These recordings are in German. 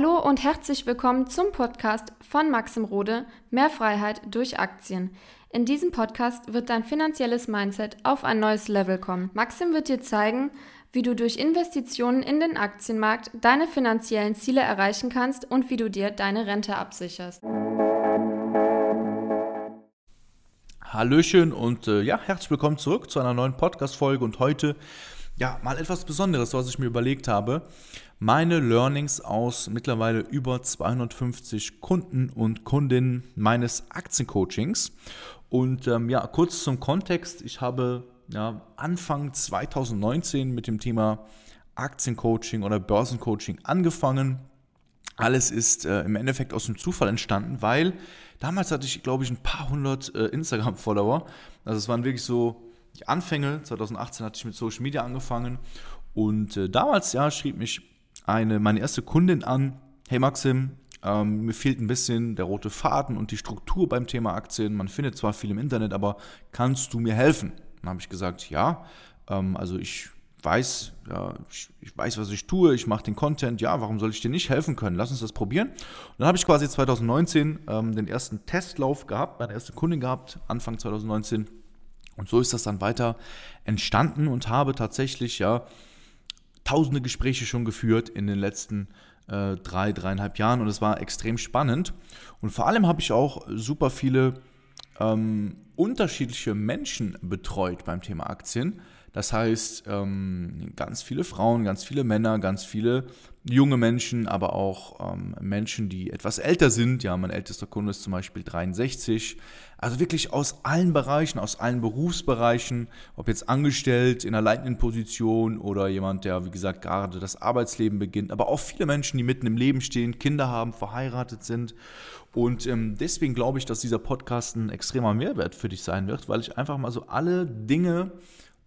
Hallo und herzlich willkommen zum Podcast von Maxim Rode Mehr Freiheit durch Aktien. In diesem Podcast wird dein finanzielles Mindset auf ein neues Level kommen. Maxim wird dir zeigen, wie du durch Investitionen in den Aktienmarkt deine finanziellen Ziele erreichen kannst und wie du dir deine Rente absicherst. Hallöchen und äh, ja, herzlich willkommen zurück zu einer neuen Podcast-Folge und heute ja mal etwas Besonderes, was ich mir überlegt habe meine Learnings aus mittlerweile über 250 Kunden und Kundinnen meines Aktiencoachings. Und ähm, ja, kurz zum Kontext. Ich habe ja, Anfang 2019 mit dem Thema Aktiencoaching oder Börsencoaching angefangen. Alles ist äh, im Endeffekt aus dem Zufall entstanden, weil damals hatte ich, glaube ich, ein paar hundert äh, Instagram-Follower. Also es waren wirklich so die Anfänge. 2018 hatte ich mit Social Media angefangen. Und äh, damals, ja, schrieb mich eine, meine erste Kundin an, hey Maxim, ähm, mir fehlt ein bisschen der rote Faden und die Struktur beim Thema Aktien. Man findet zwar viel im Internet, aber kannst du mir helfen? Dann habe ich gesagt, ja, ähm, also ich weiß, ja, ich, ich, weiß, was ich tue, ich mache den Content, ja, warum soll ich dir nicht helfen können? Lass uns das probieren. Und dann habe ich quasi 2019 ähm, den ersten Testlauf gehabt, meine erste Kundin gehabt, Anfang 2019. Und so ist das dann weiter entstanden und habe tatsächlich ja tausende Gespräche schon geführt in den letzten äh, drei, dreieinhalb Jahren und es war extrem spannend. Und vor allem habe ich auch super viele ähm, unterschiedliche Menschen betreut beim Thema Aktien. Das heißt, ähm, ganz viele Frauen, ganz viele Männer, ganz viele junge Menschen, aber auch ähm, Menschen, die etwas älter sind. Ja, mein ältester Kunde ist zum Beispiel 63. Also wirklich aus allen Bereichen, aus allen Berufsbereichen, ob jetzt angestellt in einer leitenden Position oder jemand, der, wie gesagt, gerade das Arbeitsleben beginnt, aber auch viele Menschen, die mitten im Leben stehen, Kinder haben, verheiratet sind. Und ähm, deswegen glaube ich, dass dieser Podcast ein extremer Mehrwert für dich sein wird, weil ich einfach mal so alle Dinge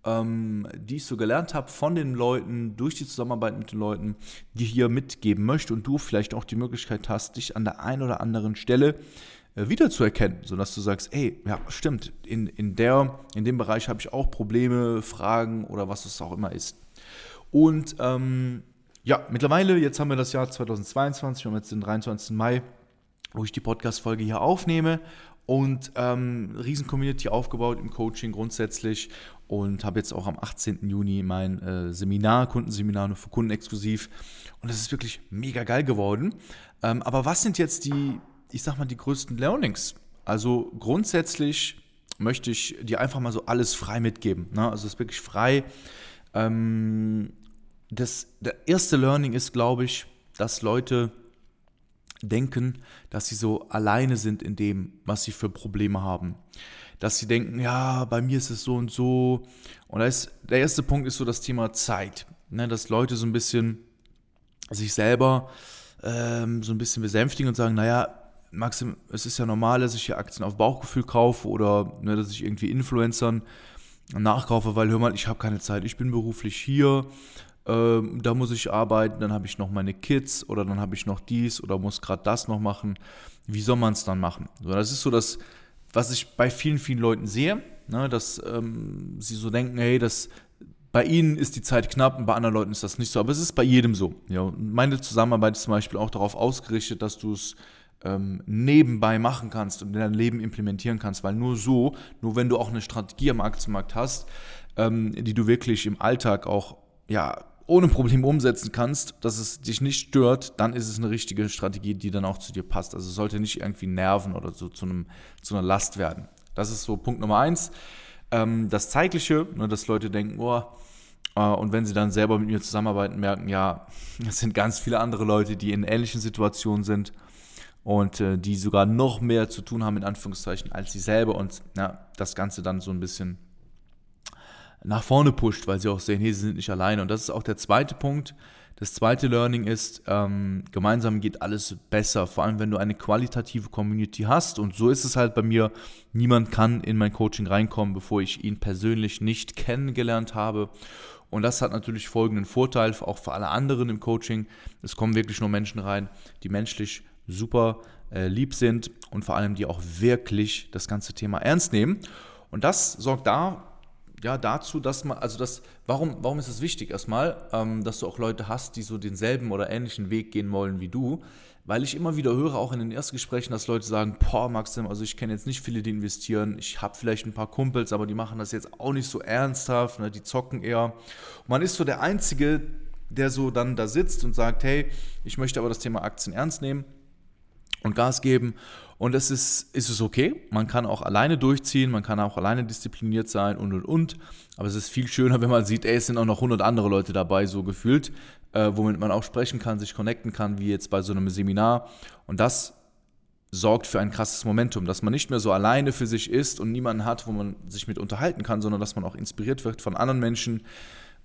ähm, die ich so gelernt habe von den Leuten, durch die Zusammenarbeit mit den Leuten, die hier mitgeben möchte und du vielleicht auch die Möglichkeit hast, dich an der einen oder anderen Stelle äh, wiederzuerkennen, sodass du sagst, ey, ja, stimmt, in, in, der, in dem Bereich habe ich auch Probleme, Fragen oder was es auch immer ist. Und ähm, ja, mittlerweile, jetzt haben wir das Jahr 2022, wir haben jetzt den 23. Mai, wo ich die Podcast-Folge hier aufnehme und ähm, riesen Community aufgebaut im Coaching grundsätzlich und habe jetzt auch am 18. Juni mein äh, Seminar, Kundenseminar nur für Kunden exklusiv und das ist wirklich mega geil geworden. Ähm, aber was sind jetzt die, ich sag mal, die größten Learnings? Also grundsätzlich möchte ich dir einfach mal so alles frei mitgeben. Ne? Also es ist wirklich frei. Ähm, das, der erste Learning ist, glaube ich, dass Leute denken, dass sie so alleine sind in dem, was sie für Probleme haben. Dass sie denken, ja, bei mir ist es so und so. Und da ist, der erste Punkt ist so das Thema Zeit. Ne, dass Leute so ein bisschen sich selber ähm, so ein bisschen besänftigen und sagen, naja, Maxim, es ist ja normal, dass ich hier Aktien auf Bauchgefühl kaufe oder ne, dass ich irgendwie Influencern nachkaufe, weil hör mal, ich habe keine Zeit, ich bin beruflich hier, ähm, da muss ich arbeiten, dann habe ich noch meine Kids oder dann habe ich noch dies oder muss gerade das noch machen. Wie soll man es dann machen? So, das ist so das, was ich bei vielen, vielen Leuten sehe, ne, dass ähm, sie so denken, hey, das, bei ihnen ist die Zeit knapp und bei anderen Leuten ist das nicht so. Aber es ist bei jedem so. Ja, meine Zusammenarbeit ist zum Beispiel auch darauf ausgerichtet, dass du es ähm, nebenbei machen kannst und in dein Leben implementieren kannst, weil nur so, nur wenn du auch eine Strategie am Aktienmarkt hast, ähm, die du wirklich im Alltag auch ja, ohne Probleme umsetzen kannst, dass es dich nicht stört, dann ist es eine richtige Strategie, die dann auch zu dir passt. Also es sollte nicht irgendwie nerven oder so zu, einem, zu einer Last werden. Das ist so Punkt Nummer eins. Ähm, das Zeitliche, ne, dass Leute denken, oh, äh, und wenn sie dann selber mit mir zusammenarbeiten, merken, ja, es sind ganz viele andere Leute, die in ähnlichen Situationen sind und äh, die sogar noch mehr zu tun haben, in Anführungszeichen, als sie selber und ja, das Ganze dann so ein bisschen nach vorne pusht, weil sie auch sehen, hey, sie sind nicht alleine. Und das ist auch der zweite Punkt. Das zweite Learning ist, ähm, gemeinsam geht alles besser, vor allem wenn du eine qualitative Community hast. Und so ist es halt bei mir. Niemand kann in mein Coaching reinkommen, bevor ich ihn persönlich nicht kennengelernt habe. Und das hat natürlich folgenden Vorteil, auch für alle anderen im Coaching. Es kommen wirklich nur Menschen rein, die menschlich super äh, lieb sind und vor allem die auch wirklich das ganze Thema ernst nehmen. Und das sorgt da ja, dazu, dass man, also das, warum, warum ist es wichtig erstmal, ähm, dass du auch Leute hast, die so denselben oder ähnlichen Weg gehen wollen wie du? Weil ich immer wieder höre, auch in den Erstgesprächen, dass Leute sagen, boah, Maxim, also ich kenne jetzt nicht viele, die investieren, ich habe vielleicht ein paar Kumpels, aber die machen das jetzt auch nicht so ernsthaft, ne, die zocken eher. Und man ist so der Einzige, der so dann da sitzt und sagt, hey, ich möchte aber das Thema Aktien ernst nehmen und Gas geben. Und es ist, ist es okay. Man kann auch alleine durchziehen, man kann auch alleine diszipliniert sein und und und. Aber es ist viel schöner, wenn man sieht, ey, es sind auch noch 100 andere Leute dabei, so gefühlt, äh, womit man auch sprechen kann, sich connecten kann, wie jetzt bei so einem Seminar. Und das sorgt für ein krasses Momentum, dass man nicht mehr so alleine für sich ist und niemanden hat, wo man sich mit unterhalten kann, sondern dass man auch inspiriert wird von anderen Menschen.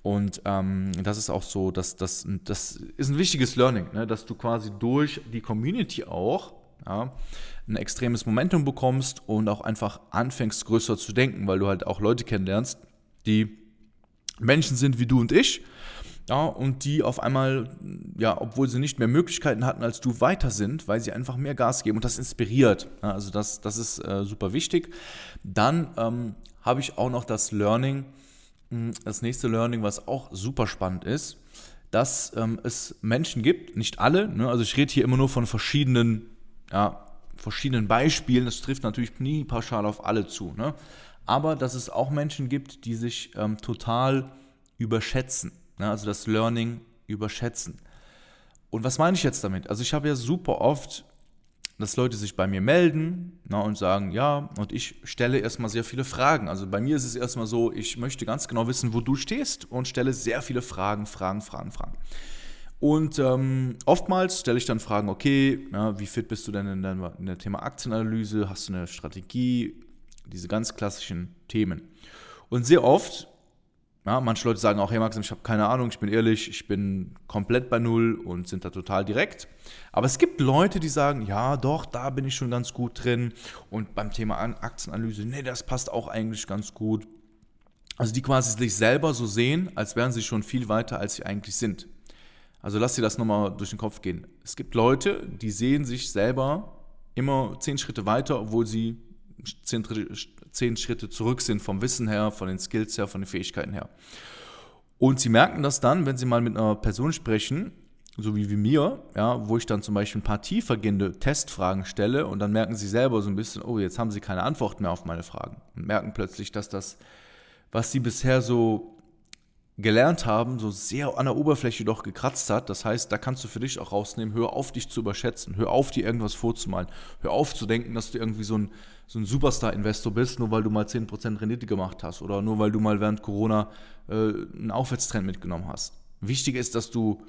Und ähm, das ist auch so, dass das, das ist ein wichtiges Learning, ne? dass du quasi durch die Community auch ja, ein extremes Momentum bekommst und auch einfach anfängst größer zu denken, weil du halt auch Leute kennenlernst, die Menschen sind wie du und ich. Ja, und die auf einmal, ja, obwohl sie nicht mehr Möglichkeiten hatten als du, weiter sind, weil sie einfach mehr Gas geben und das inspiriert. Ja, also das, das ist äh, super wichtig. Dann ähm, habe ich auch noch das Learning, hm, das nächste Learning, was auch super spannend ist, dass ähm, es Menschen gibt, nicht alle, ne, also ich rede hier immer nur von verschiedenen ja, verschiedenen Beispielen. Das trifft natürlich nie pauschal auf alle zu. Ne? Aber dass es auch Menschen gibt, die sich ähm, total überschätzen. Ne? Also das Learning überschätzen. Und was meine ich jetzt damit? Also ich habe ja super oft, dass Leute sich bei mir melden na, und sagen, ja, und ich stelle erstmal sehr viele Fragen. Also bei mir ist es erstmal so, ich möchte ganz genau wissen, wo du stehst und stelle sehr viele Fragen, Fragen, Fragen, Fragen. Und ähm, oftmals stelle ich dann Fragen, okay, ja, wie fit bist du denn in, deinem, in der Thema Aktienanalyse? Hast du eine Strategie? Diese ganz klassischen Themen. Und sehr oft, ja, manche Leute sagen auch, hey Max, ich habe keine Ahnung, ich bin ehrlich, ich bin komplett bei Null und sind da total direkt. Aber es gibt Leute, die sagen, ja, doch, da bin ich schon ganz gut drin. Und beim Thema Aktienanalyse, nee, das passt auch eigentlich ganz gut. Also die quasi sich selber so sehen, als wären sie schon viel weiter, als sie eigentlich sind. Also lass dir das nochmal durch den Kopf gehen. Es gibt Leute, die sehen sich selber immer zehn Schritte weiter, obwohl sie zehn, zehn Schritte zurück sind vom Wissen her, von den Skills her, von den Fähigkeiten her. Und sie merken das dann, wenn sie mal mit einer Person sprechen, so wie, wie mir, ja, wo ich dann zum Beispiel ein paar tiefergehende Testfragen stelle und dann merken sie selber so ein bisschen, oh, jetzt haben sie keine Antwort mehr auf meine Fragen und merken plötzlich, dass das, was sie bisher so gelernt haben, so sehr an der Oberfläche doch gekratzt hat. Das heißt, da kannst du für dich auch rausnehmen, hör auf, dich zu überschätzen, hör auf, dir irgendwas vorzumalen, hör auf zu denken, dass du irgendwie so ein, so ein Superstar-Investor bist, nur weil du mal 10% Rendite gemacht hast oder nur weil du mal während Corona äh, einen Aufwärtstrend mitgenommen hast. Wichtig ist, dass du,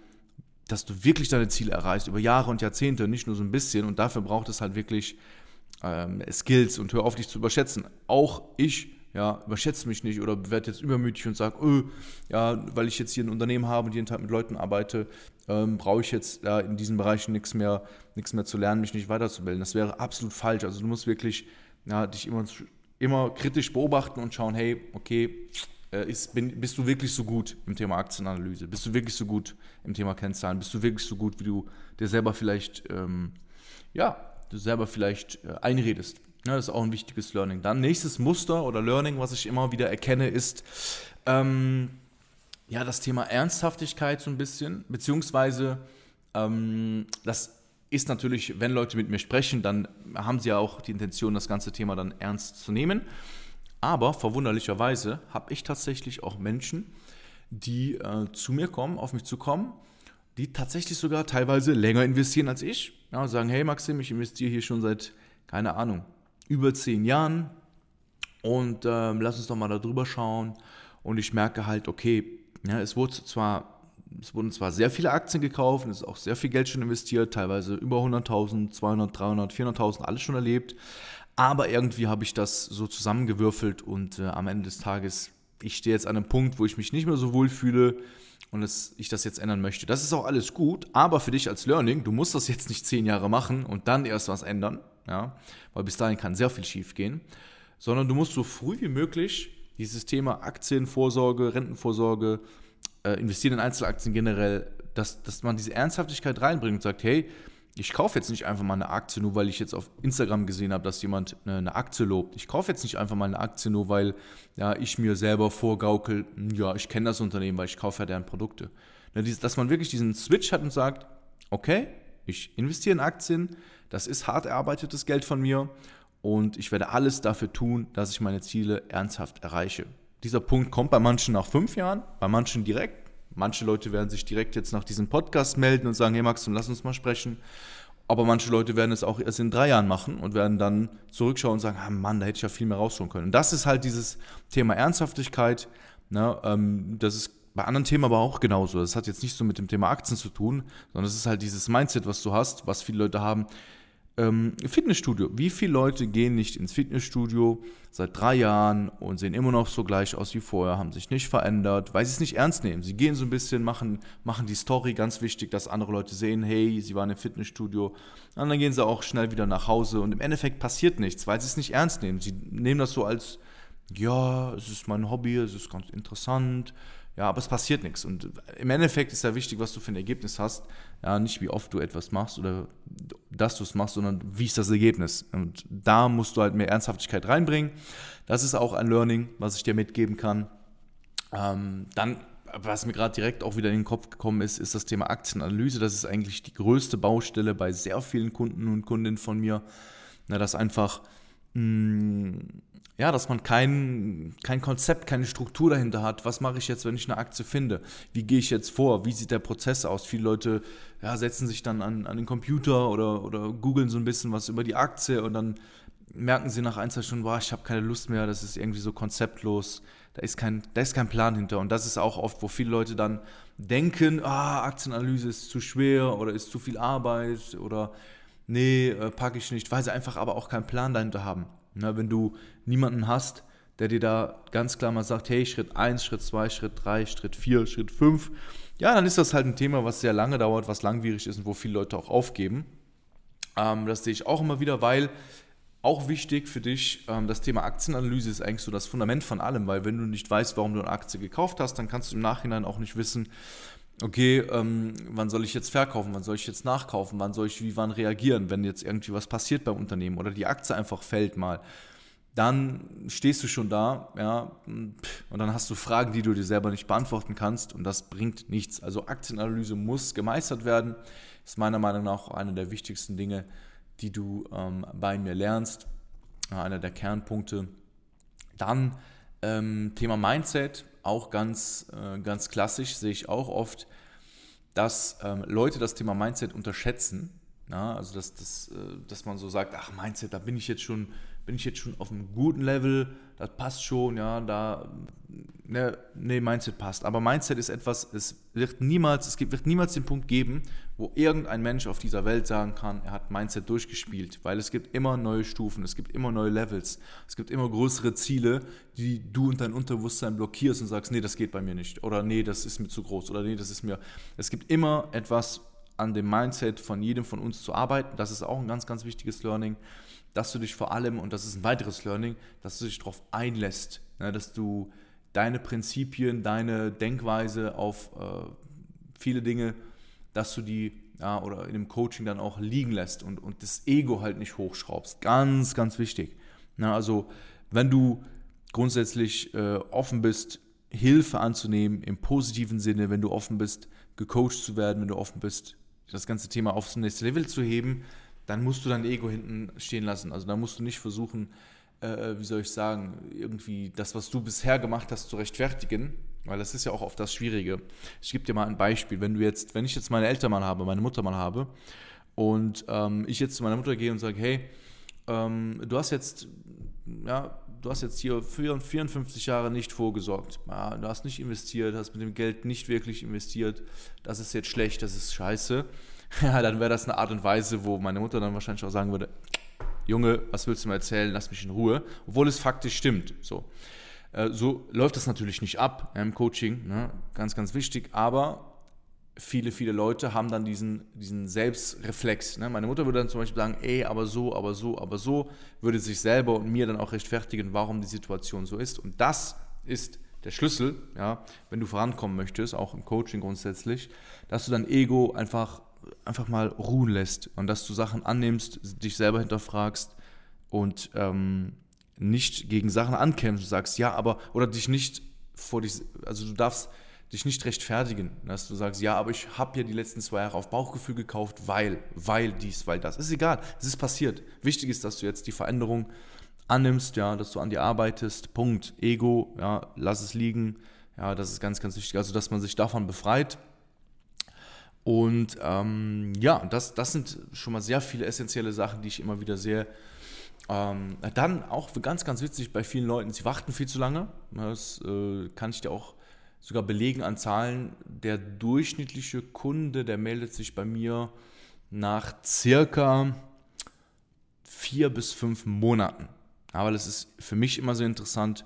dass du wirklich deine Ziele erreichst, über Jahre und Jahrzehnte, nicht nur so ein bisschen. Und dafür braucht es halt wirklich ähm, Skills und hör auf, dich zu überschätzen. Auch ich ja, überschätze mich nicht oder werde jetzt übermütig und sage, öh, ja, weil ich jetzt hier ein Unternehmen habe und jeden Tag mit Leuten arbeite, ähm, brauche ich jetzt ja, in diesen Bereichen nichts mehr, nichts mehr zu lernen, mich nicht weiterzubilden. Das wäre absolut falsch. Also du musst wirklich ja, dich immer, immer kritisch beobachten und schauen, hey, okay, äh, ist, bin, bist du wirklich so gut im Thema Aktienanalyse? Bist du wirklich so gut im Thema Kennzahlen? Bist du wirklich so gut, wie du dir selber vielleicht, ähm, ja, du selber vielleicht äh, einredest? Ja, das ist auch ein wichtiges Learning. Dann nächstes Muster oder Learning, was ich immer wieder erkenne, ist ähm, ja das Thema Ernsthaftigkeit so ein bisschen, beziehungsweise ähm, das ist natürlich, wenn Leute mit mir sprechen, dann haben sie ja auch die Intention, das ganze Thema dann ernst zu nehmen. Aber verwunderlicherweise habe ich tatsächlich auch Menschen, die äh, zu mir kommen, auf mich zu kommen, die tatsächlich sogar teilweise länger investieren als ich. Ja, sagen, hey Maxim, ich investiere hier schon seit, keine Ahnung, über zehn Jahren und ähm, lass uns doch mal darüber schauen. Und ich merke halt, okay, ja, es wurde zwar, es wurden zwar sehr viele Aktien gekauft, es ist auch sehr viel Geld schon investiert, teilweise über 100.000, 200, 300, 400.000, alles schon erlebt. Aber irgendwie habe ich das so zusammengewürfelt und äh, am Ende des Tages, ich stehe jetzt an einem Punkt, wo ich mich nicht mehr so wohl fühle und es, ich das jetzt ändern möchte. Das ist auch alles gut, aber für dich als Learning, du musst das jetzt nicht zehn Jahre machen und dann erst was ändern, ja, weil bis dahin kann sehr viel schief gehen, sondern du musst so früh wie möglich dieses Thema Aktienvorsorge, Rentenvorsorge, äh, investieren in Einzelaktien generell, dass, dass man diese Ernsthaftigkeit reinbringt und sagt, hey, ich kaufe jetzt nicht einfach mal eine Aktie, nur weil ich jetzt auf Instagram gesehen habe, dass jemand eine, Aktie lobt. Ich kaufe jetzt nicht einfach mal eine Aktie, nur weil ja, ich mir selber vorgaukel, hm, ja, ich kenne das Unternehmen, weil ich kaufe ja deren Produkte. Ne, dass man wirklich diesen Switch hat und sagt, okay, ich investiere in Aktien, das ist hart erarbeitetes Geld von mir und ich werde alles dafür tun, dass ich meine Ziele ernsthaft erreiche. Dieser Punkt kommt bei manchen nach fünf Jahren, bei manchen direkt, Manche Leute werden sich direkt jetzt nach diesem Podcast melden und sagen, hey Max, lass uns mal sprechen. Aber manche Leute werden es auch erst in drei Jahren machen und werden dann zurückschauen und sagen, ah Mann, da hätte ich ja viel mehr rausholen können. Und das ist halt dieses Thema Ernsthaftigkeit. Ne? Ähm, das ist bei anderen Themen aber auch genauso. Das hat jetzt nicht so mit dem Thema Aktien zu tun, sondern es ist halt dieses Mindset, was du hast, was viele Leute haben. Ähm, Fitnessstudio. Wie viele Leute gehen nicht ins Fitnessstudio seit drei Jahren und sehen immer noch so gleich aus wie vorher, haben sich nicht verändert, weil sie es nicht ernst nehmen. Sie gehen so ein bisschen, machen, machen die Story ganz wichtig, dass andere Leute sehen, hey, sie waren im Fitnessstudio. Und dann gehen sie auch schnell wieder nach Hause und im Endeffekt passiert nichts, weil sie es nicht ernst nehmen. Sie nehmen das so als, ja, es ist mein Hobby, es ist ganz interessant, ja, aber es passiert nichts. Und im Endeffekt ist ja wichtig, was du für ein Ergebnis hast. Ja, nicht wie oft du etwas machst oder dass du es machst, sondern wie ist das Ergebnis. Und da musst du halt mehr Ernsthaftigkeit reinbringen. Das ist auch ein Learning, was ich dir mitgeben kann. Ähm, dann, was mir gerade direkt auch wieder in den Kopf gekommen ist, ist das Thema Aktienanalyse. Das ist eigentlich die größte Baustelle bei sehr vielen Kunden und Kundinnen von mir. Na, dass einfach ja, dass man kein, kein Konzept, keine Struktur dahinter hat. Was mache ich jetzt, wenn ich eine Aktie finde? Wie gehe ich jetzt vor? Wie sieht der Prozess aus? Viele Leute ja, setzen sich dann an, an den Computer oder, oder googeln so ein bisschen was über die Aktie und dann merken sie nach ein, zwei Stunden, boah, ich habe keine Lust mehr, das ist irgendwie so konzeptlos, da ist, kein, da ist kein Plan hinter. Und das ist auch oft, wo viele Leute dann denken, ah, Aktienanalyse ist zu schwer oder ist zu viel Arbeit oder nee, äh, packe ich nicht, weil sie einfach aber auch keinen Plan dahinter haben. Na, wenn du niemanden hast, der dir da ganz klar mal sagt, hey, Schritt 1, Schritt 2, Schritt 3, Schritt 4, Schritt 5, ja, dann ist das halt ein Thema, was sehr lange dauert, was langwierig ist und wo viele Leute auch aufgeben. Ähm, das sehe ich auch immer wieder, weil auch wichtig für dich, ähm, das Thema Aktienanalyse ist eigentlich so das Fundament von allem, weil wenn du nicht weißt, warum du eine Aktie gekauft hast, dann kannst du im Nachhinein auch nicht wissen, okay, ähm, wann soll ich jetzt verkaufen, wann soll ich jetzt nachkaufen, wann soll ich wie wann reagieren, wenn jetzt irgendwie was passiert beim Unternehmen oder die Aktie einfach fällt mal. Dann stehst du schon da, ja, und dann hast du Fragen, die du dir selber nicht beantworten kannst und das bringt nichts. Also Aktienanalyse muss gemeistert werden, ist meiner Meinung nach eine der wichtigsten Dinge, die du ähm, bei mir lernst, einer der Kernpunkte. Dann ähm, Thema Mindset, auch ganz, äh, ganz klassisch, sehe ich auch oft, dass ähm, Leute das Thema Mindset unterschätzen. Ja, also dass, dass, äh, dass man so sagt, ach Mindset, da bin ich jetzt schon bin ich jetzt schon auf einem guten Level, das passt schon, ja, da, ne, nee, Mindset passt. Aber Mindset ist etwas, es wird niemals, es wird niemals den Punkt geben, wo irgendein Mensch auf dieser Welt sagen kann, er hat Mindset durchgespielt, weil es gibt immer neue Stufen, es gibt immer neue Levels, es gibt immer größere Ziele, die du und dein Unterbewusstsein blockierst und sagst, nee, das geht bei mir nicht, oder nee, das ist mir zu groß, oder nee, das ist mir, es gibt immer etwas an dem Mindset von jedem von uns zu arbeiten, das ist auch ein ganz, ganz wichtiges Learning dass du dich vor allem, und das ist ein weiteres Learning, dass du dich darauf einlässt, ne, dass du deine Prinzipien, deine Denkweise auf äh, viele Dinge, dass du die ja, oder in dem Coaching dann auch liegen lässt und, und das Ego halt nicht hochschraubst. Ganz, ganz wichtig. Na, also wenn du grundsätzlich äh, offen bist, Hilfe anzunehmen im positiven Sinne, wenn du offen bist, gecoacht zu werden, wenn du offen bist, das ganze Thema aufs nächste Level zu heben, dann musst du dein Ego hinten stehen lassen. Also da musst du nicht versuchen, äh, wie soll ich sagen, irgendwie das, was du bisher gemacht hast, zu rechtfertigen, weil das ist ja auch oft das Schwierige. Ich gebe dir mal ein Beispiel. Wenn du jetzt, wenn ich jetzt meine Eltern mal habe, meine Mutter mal habe und ähm, ich jetzt zu meiner Mutter gehe und sage, hey, ähm, du hast jetzt, ja, du hast jetzt hier 54 Jahre nicht vorgesorgt. Ja, du hast nicht investiert, hast mit dem Geld nicht wirklich investiert. Das ist jetzt schlecht, das ist scheiße. ja, dann wäre das eine Art und Weise, wo meine Mutter dann wahrscheinlich auch sagen würde, Junge, was willst du mir erzählen, lass mich in Ruhe, obwohl es faktisch stimmt. So, äh, so läuft das natürlich nicht ab im Coaching, ne? ganz, ganz wichtig, aber viele, viele Leute haben dann diesen, diesen Selbstreflex. Ne? Meine Mutter würde dann zum Beispiel sagen, ey, aber so, aber so, aber so, würde sich selber und mir dann auch rechtfertigen, warum die Situation so ist. Und das ist der Schlüssel, ja, wenn du vorankommen möchtest, auch im Coaching grundsätzlich, dass du dein Ego einfach einfach mal ruhen lässt und dass du Sachen annimmst, dich selber hinterfragst und ähm, nicht gegen Sachen ankämpfst und sagst, ja, aber, oder dich nicht vor dich, also du darfst dich nicht rechtfertigen, dass du sagst, ja, aber ich habe ja die letzten zwei Jahre auf Bauchgefühl gekauft, weil, weil dies, weil das. Ist egal, es ist passiert. Wichtig ist, dass du jetzt die Veränderung annimmst, ja, dass du an dir arbeitest, Punkt. Ego, ja, lass es liegen, ja, das ist ganz, ganz wichtig. Also, dass man sich davon befreit. Und ähm, ja, das, das sind schon mal sehr viele essentielle Sachen, die ich immer wieder sehr ähm, dann auch ganz, ganz witzig bei vielen Leuten, sie warten viel zu lange. Das äh, kann ich dir auch sogar belegen an Zahlen. Der durchschnittliche Kunde, der meldet sich bei mir nach circa vier bis fünf Monaten. Aber das ist für mich immer so interessant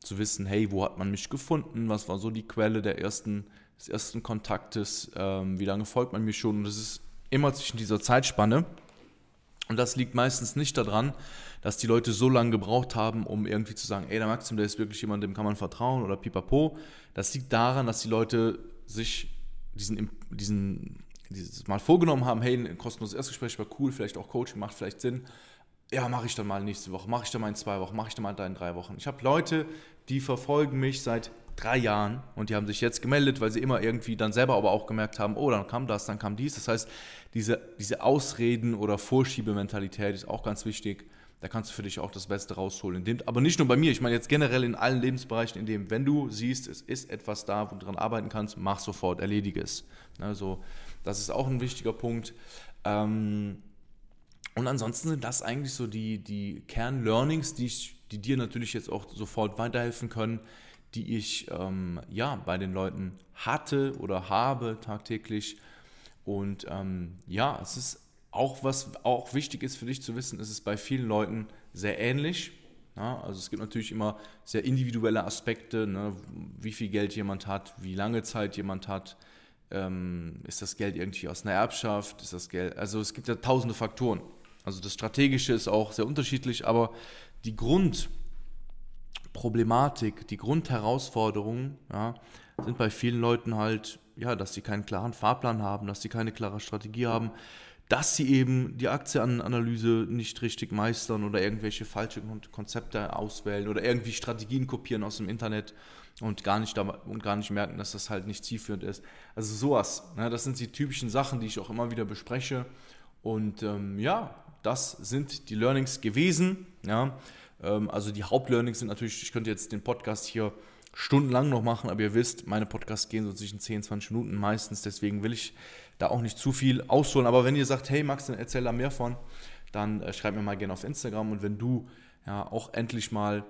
zu wissen, hey, wo hat man mich gefunden? Was war so die Quelle der ersten, des ersten Kontaktes? Ähm, wie lange folgt man mir schon? Und das ist immer zwischen dieser Zeitspanne. Und das liegt meistens nicht daran, dass die Leute so lange gebraucht haben, um irgendwie zu sagen, ey, der Maxim, der ist wirklich jemand, dem kann man vertrauen oder pipapo. Das liegt daran, dass die Leute sich diesen, diesen, dieses Mal vorgenommen haben, hey, ein kostenloses Erstgespräch war cool, vielleicht auch Coaching macht vielleicht Sinn. Ja, mache ich dann mal nächste Woche, mache ich dann mal in zwei Wochen, mache ich dann mal in drei Wochen. Ich habe Leute, die verfolgen mich seit drei Jahren und die haben sich jetzt gemeldet, weil sie immer irgendwie dann selber aber auch gemerkt haben, oh, dann kam das, dann kam dies. Das heißt, diese, diese Ausreden oder Vorschiebementalität ist auch ganz wichtig. Da kannst du für dich auch das Beste rausholen. Dem, aber nicht nur bei mir, ich meine jetzt generell in allen Lebensbereichen, in dem, wenn du siehst, es ist etwas da, wo du dran arbeiten kannst, mach sofort, erledige es. Also, das ist auch ein wichtiger Punkt. Ähm, und ansonsten sind das eigentlich so die, die Kern-Learnings, die, die dir natürlich jetzt auch sofort weiterhelfen können, die ich ähm, ja, bei den Leuten hatte oder habe tagtäglich. Und ähm, ja, es ist auch was auch wichtig ist für dich zu wissen, ist es bei vielen Leuten sehr ähnlich. Ja, also es gibt natürlich immer sehr individuelle Aspekte, ne, wie viel Geld jemand hat, wie lange Zeit jemand hat. Ähm, ist das Geld irgendwie aus einer Erbschaft? Ist das Geld? Also es gibt ja tausende Faktoren. Also das Strategische ist auch sehr unterschiedlich, aber die Grund, Problematik, die Grundherausforderungen ja, sind bei vielen Leuten halt, ja, dass sie keinen klaren Fahrplan haben, dass sie keine klare Strategie haben, dass sie eben die Aktienanalyse nicht richtig meistern oder irgendwelche falsche Konzepte auswählen oder irgendwie Strategien kopieren aus dem Internet und gar nicht, und gar nicht merken, dass das halt nicht zielführend ist. Also sowas, ne, das sind die typischen Sachen, die ich auch immer wieder bespreche. Und ähm, ja, das sind die Learnings gewesen. Ja. Ähm, also die Hauptlearnings sind natürlich, ich könnte jetzt den Podcast hier stundenlang noch machen, aber ihr wisst, meine Podcasts gehen so zwischen 10, 20 Minuten meistens, deswegen will ich da auch nicht zu viel ausholen. Aber wenn ihr sagt, hey Max, dann erzähl da mehr von, dann äh, schreibt mir mal gerne auf Instagram und wenn du ja auch endlich mal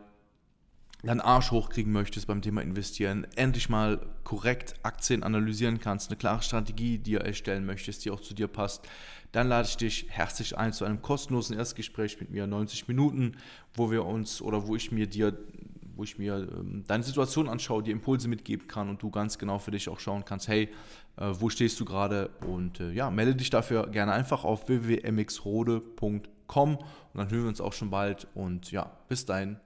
deinen Arsch hochkriegen möchtest beim Thema Investieren, endlich mal korrekt Aktien analysieren kannst, eine klare Strategie dir erstellen möchtest, die auch zu dir passt, dann lade ich dich herzlich ein zu einem kostenlosen Erstgespräch mit mir, 90 Minuten, wo wir uns oder wo ich mir dir wo ich mir ähm, deine Situation anschaue, dir Impulse mitgeben kann und du ganz genau für dich auch schauen kannst, hey, äh, wo stehst du gerade? Und äh, ja, melde dich dafür gerne einfach auf www.mxrode.com und dann hören wir uns auch schon bald und ja, bis dahin,